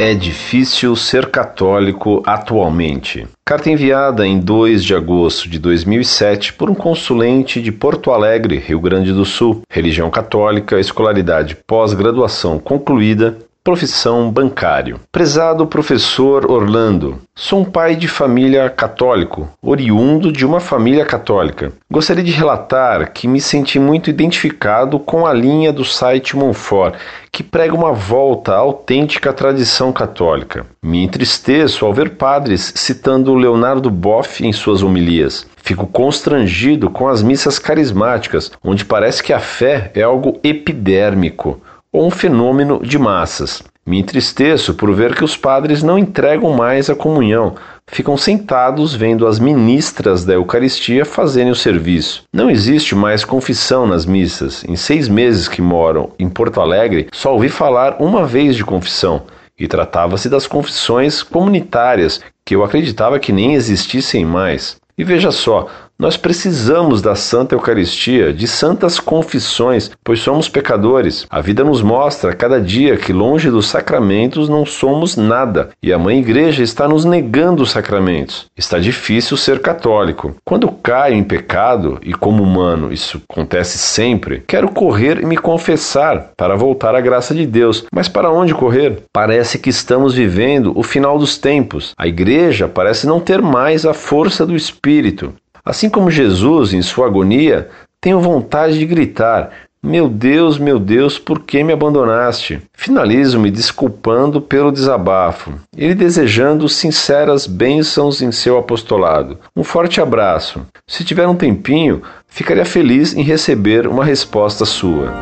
É difícil ser católico atualmente. Carta enviada em 2 de agosto de 2007 por um consulente de Porto Alegre, Rio Grande do Sul. Religião católica, escolaridade pós-graduação concluída, Profissão bancário. Prezado professor Orlando, sou um pai de família católico, oriundo de uma família católica. Gostaria de relatar que me senti muito identificado com a linha do site Monfort, que prega uma volta à autêntica tradição católica. Me entristeço ao ver padres citando Leonardo Boff em suas homilias. Fico constrangido com as missas carismáticas, onde parece que a fé é algo epidérmico ou um fenômeno de massas. Me entristeço por ver que os padres não entregam mais a comunhão, ficam sentados vendo as ministras da Eucaristia fazerem o serviço. Não existe mais confissão nas missas. Em seis meses que moram em Porto Alegre, só ouvi falar uma vez de confissão. E tratava-se das confissões comunitárias, que eu acreditava que nem existissem mais. E veja só, nós precisamos da Santa Eucaristia, de santas confissões, pois somos pecadores. A vida nos mostra cada dia que longe dos sacramentos não somos nada, e a Mãe Igreja está nos negando os sacramentos. Está difícil ser católico. Quando caio em pecado, e como humano isso acontece sempre, quero correr e me confessar para voltar à graça de Deus. Mas para onde correr? Parece que estamos vivendo o final dos tempos. A Igreja parece não ter mais a força do Espírito. Assim como Jesus, em sua agonia, tenho vontade de gritar: Meu Deus, meu Deus, por que me abandonaste? Finalizo me desculpando pelo desabafo, ele desejando sinceras bênçãos em seu apostolado. Um forte abraço. Se tiver um tempinho, ficaria feliz em receber uma resposta sua.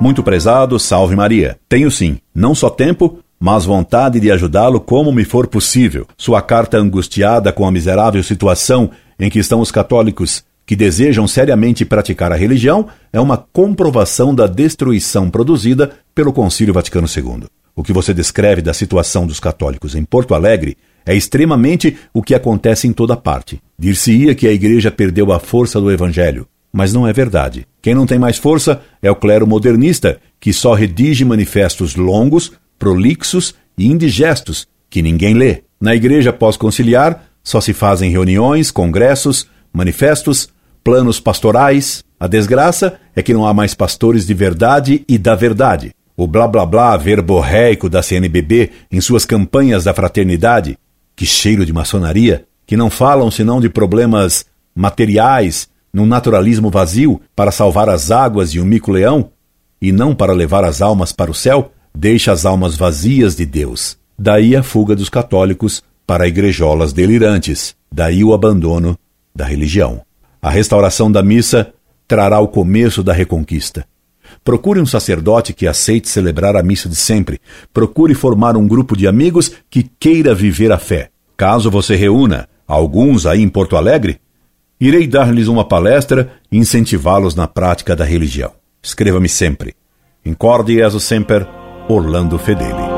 Muito prezado, salve Maria. Tenho sim, não só tempo, mas vontade de ajudá-lo como me for possível. Sua carta angustiada com a miserável situação em que estão os católicos que desejam seriamente praticar a religião é uma comprovação da destruição produzida pelo Concílio Vaticano II. O que você descreve da situação dos católicos em Porto Alegre é extremamente o que acontece em toda parte. Dir-se-ia que a igreja perdeu a força do evangelho, mas não é verdade. Quem não tem mais força é o clero modernista, que só redige manifestos longos prolixos e indigestos que ninguém lê. Na igreja pós-conciliar só se fazem reuniões, congressos, manifestos, planos pastorais. A desgraça é que não há mais pastores de verdade e da verdade. O blá blá blá verborreico da CNBB em suas campanhas da fraternidade, que cheiro de maçonaria, que não falam senão de problemas materiais, num naturalismo vazio para salvar as águas e o mico-leão, e não para levar as almas para o céu, deixa as almas vazias de Deus. Daí a fuga dos católicos para igrejolas delirantes, daí o abandono da religião. A restauração da missa trará o começo da reconquista. Procure um sacerdote que aceite celebrar a missa de sempre. Procure formar um grupo de amigos que queira viver a fé. Caso você reúna alguns aí em Porto Alegre, irei dar-lhes uma palestra e incentivá-los na prática da religião. Escreva-me sempre. Incorde Jesus Semper Orlando Fedeli.